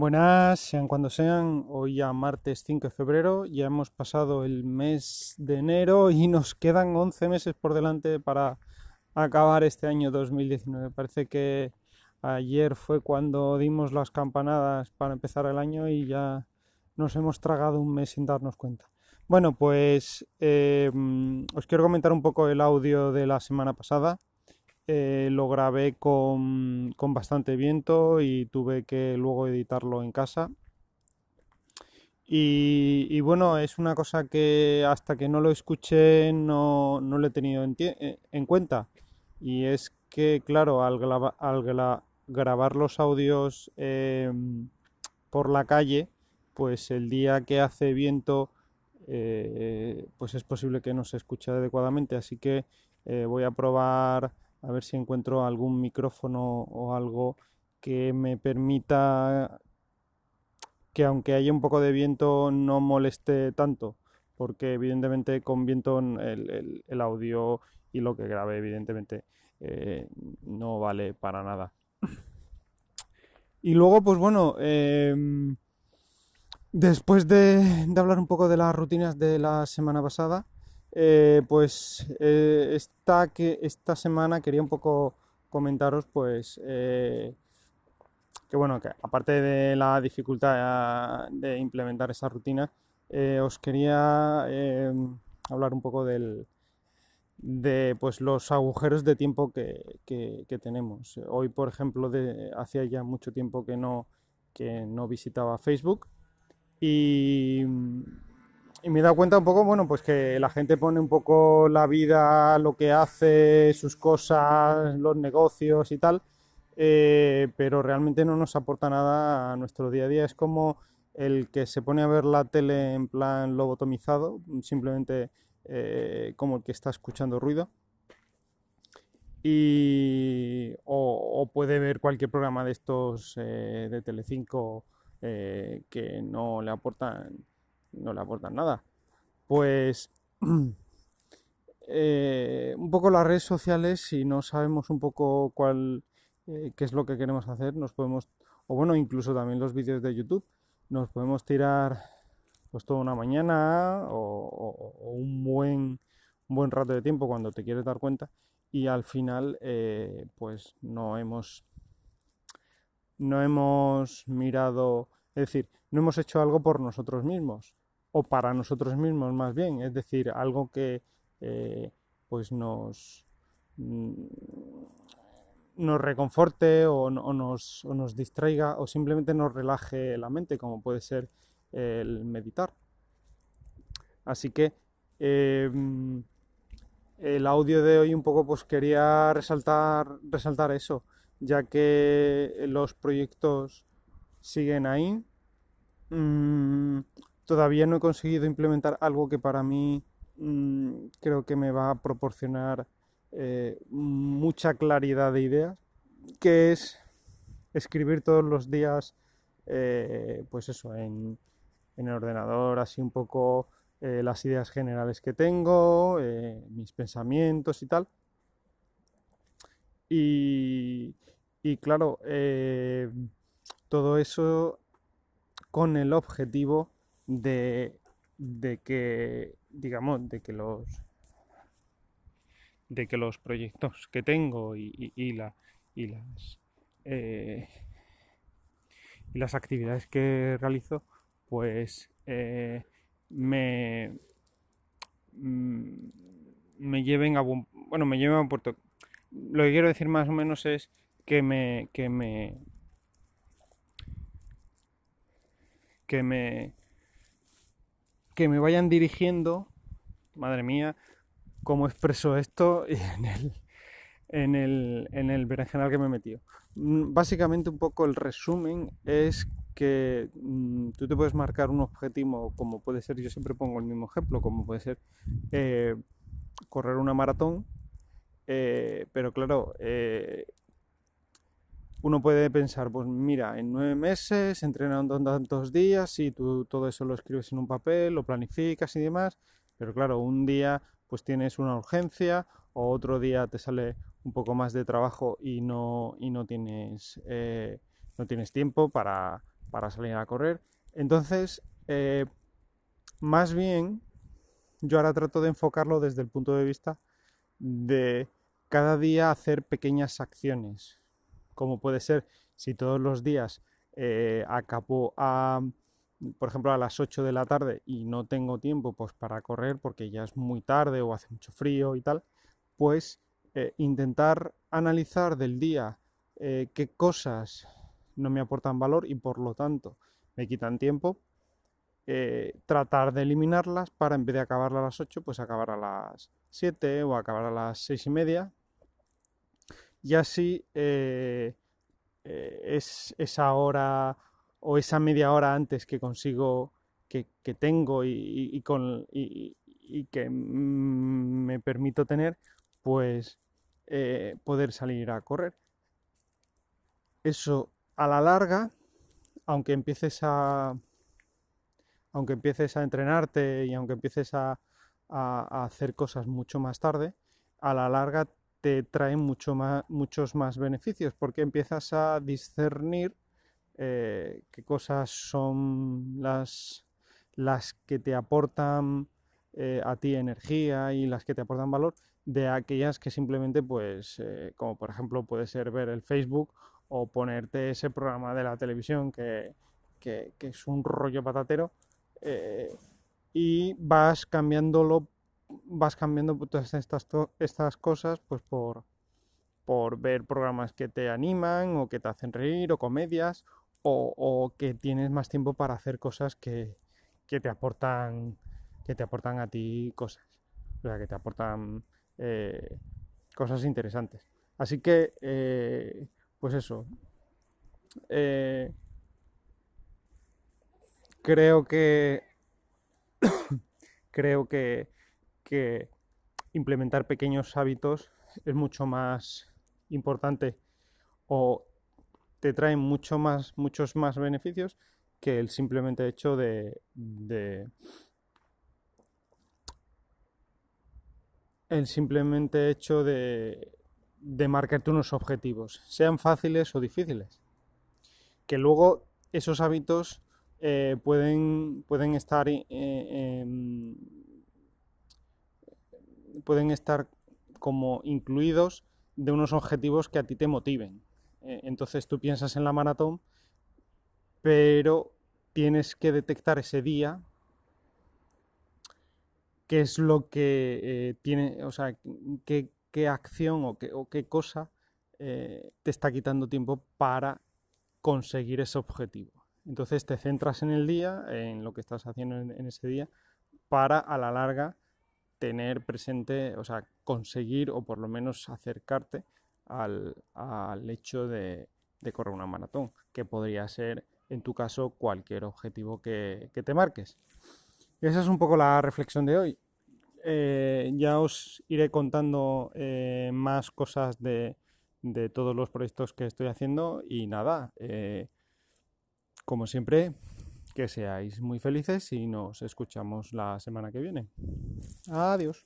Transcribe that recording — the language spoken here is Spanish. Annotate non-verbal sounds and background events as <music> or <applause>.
Buenas, sean cuando sean, hoy ya martes 5 de febrero, ya hemos pasado el mes de enero y nos quedan 11 meses por delante para acabar este año 2019. Parece que ayer fue cuando dimos las campanadas para empezar el año y ya nos hemos tragado un mes sin darnos cuenta. Bueno, pues eh, os quiero comentar un poco el audio de la semana pasada eh, lo grabé con, bastante viento y tuve que luego editarlo en casa. Y, bueno, es una cosa que hasta que no lo escuché no, no lo he tenido en, eh, cuenta. Y es que, claro, al, grabar los audios em, por la calle, pues el día que hace viento, eh, pues es posible que no se escuche adecuadamente. Así que voy a probar a ver si encuentro algún micrófono o algo que me permita que aunque haya un poco de viento no moleste tanto, porque evidentemente con viento el, audio y lo que grabe evidentemente eh, no vale para nada. Y luego, pues bueno, em, después de, de hablar un poco de las rutinas de la semana pasada, eh, pues eh, esta, que, esta semana quería un poco comentaros pues eh, que bueno, que aparte de la dificultad de implementar esa rutina, os quería hablar un poco del, de pues, los agujeros de tiempo que, que, tenemos. Hoy, por ejemplo, de, hacía ya mucho tiempo que no, que no visitaba Facebook y y me he dado cuenta un poco, bueno, pues que la gente pone un poco la vida, lo que hace, sus cosas, los negocios y tal, eh, pero realmente no nos aporta nada a nuestro día a día. Es como el que se pone a ver la tele en plan lobotomizado, simplemente eh, como el que está escuchando ruido. Y, o, puede ver cualquier programa de estos eh, de Telecinco que no le aportan no le aportan nada. Pues <clears throat> eh, un poco las redes sociales, si no sabemos un poco cuál, eh, qué es lo que queremos hacer, nos podemos, o bueno, incluso también los vídeos de YouTube, nos podemos tirar pues toda una mañana o, un buen buen rato de tiempo cuando te quieres dar cuenta y al final eh, pues no hemos no hemos mirado es decir no hemos hecho algo por nosotros mismos o para nosotros mismos más bien, es decir, algo que eh, pues nos, mm, nos reconforte o, nos, nos, distraiga o simplemente nos relaje la mente, como puede ser el meditar. Así que em, el audio de hoy un poco pues quería resaltar, resaltar eso, ya que los proyectos siguen ahí. Mm, todavía no he conseguido implementar algo que para mí mm, creo que me va a proporcionar eh, mucha claridad de ideas, que es escribir todos los días, eh, pues eso, en, el ordenador, así un poco eh, las ideas generales que tengo, mis pensamientos y tal. Y, y claro, todo eso con el objetivo de, que, digamos, de que los de que los proyectos que tengo y, y, la, y las eh, y las actividades que realizo pues eh, me mm, me lleven a bueno me lleven a puerto. Lo que quiero decir más o menos es que me que me que me que me vayan dirigiendo, madre mía, cómo expreso esto <laughs> en el, en el, en el berenjenal que me he metido. Mm, básicamente un poco el resumen es que mm, tú te puedes marcar un objetivo como puede ser, yo siempre pongo el mismo ejemplo, como puede ser eh, correr una maratón, eh, pero claro, eh, uno puede pensar, pues mira, en nueve meses, entrenando tantos días, y tú todo eso lo escribes en un papel, lo planificas y demás, pero claro, un día pues tienes una urgencia o otro día te sale un poco más de trabajo y no, y no, tienes, eh, no tienes tiempo para, para salir a correr. Entonces, eh, más bien, yo ahora trato de enfocarlo desde el punto de vista de cada día hacer pequeñas acciones, como puede ser si todos los días eh, acabo a, por ejemplo, a las 8 de la tarde y no tengo tiempo pues, para correr porque ya es muy tarde o hace mucho frío y tal, pues eh, intentar analizar del día eh, qué cosas no me aportan valor y por lo tanto me quitan tiempo, eh, tratar de eliminarlas para en vez de acabar a las 8, pues acabar a las 7 o acabar a las 6 y media. Y así es esa hora o esa media hora antes que consigo, que, tengo y, con, y, que me permito tener, pues eh, poder salir a correr. Eso a la larga, aunque empieces a aunque empieces a entrenarte y aunque empieces a, hacer cosas mucho más tarde, a la larga te traen mucho más, muchos más beneficios porque empiezas a discernir eh, qué cosas son las, las que te aportan eh, a ti energía y las que te aportan valor de aquellas que simplemente, pues, eh, como por ejemplo puede ser ver el Facebook o ponerte ese programa de la televisión que, es un rollo patatero y vas cambiándolo, vas cambiando todas estas, estas cosas pues por, por ver programas que te animan o que te hacen reír o comedias o, o que tienes más tiempo para hacer cosas que, que, te aportan que te aportan a ti cosas o sea que te aportan eh, cosas interesantes. Así que, eh, pues eso. Eh, creo que <coughs> creo que, que, implementar pequeños hábitos es mucho más importante o te trae mucho más, muchos más beneficios que el simplemente hecho de el simplemente hecho de, de marcarte unos objetivos, sean fáciles o difíciles. Que luego esos hábitos eh, pueden, pueden estar eh, em, pueden estar como incluidos de unos objetivos que a ti te motiven. Eh, entonces tú piensas en la maratón, pero tienes que detectar ese día qué es lo que eh, tiene, o sea, qué, acción o qué, o qué cosa eh, te está quitando tiempo para conseguir ese objetivo. Entonces te centras en el día, en lo que estás haciendo en, ese día, para a la larga tener presente, o sea, conseguir o por lo menos acercarte al, hecho de, correr una maratón, que podría ser en tu caso cualquier objetivo que te marques. Esa es un poco la reflexión de hoy. Eh, ya os iré contando eh, más cosas de, todos los proyectos que estoy haciendo y nada, eh, como siempre, que seáis muy felices y nos escuchamos la semana que viene. Adiós.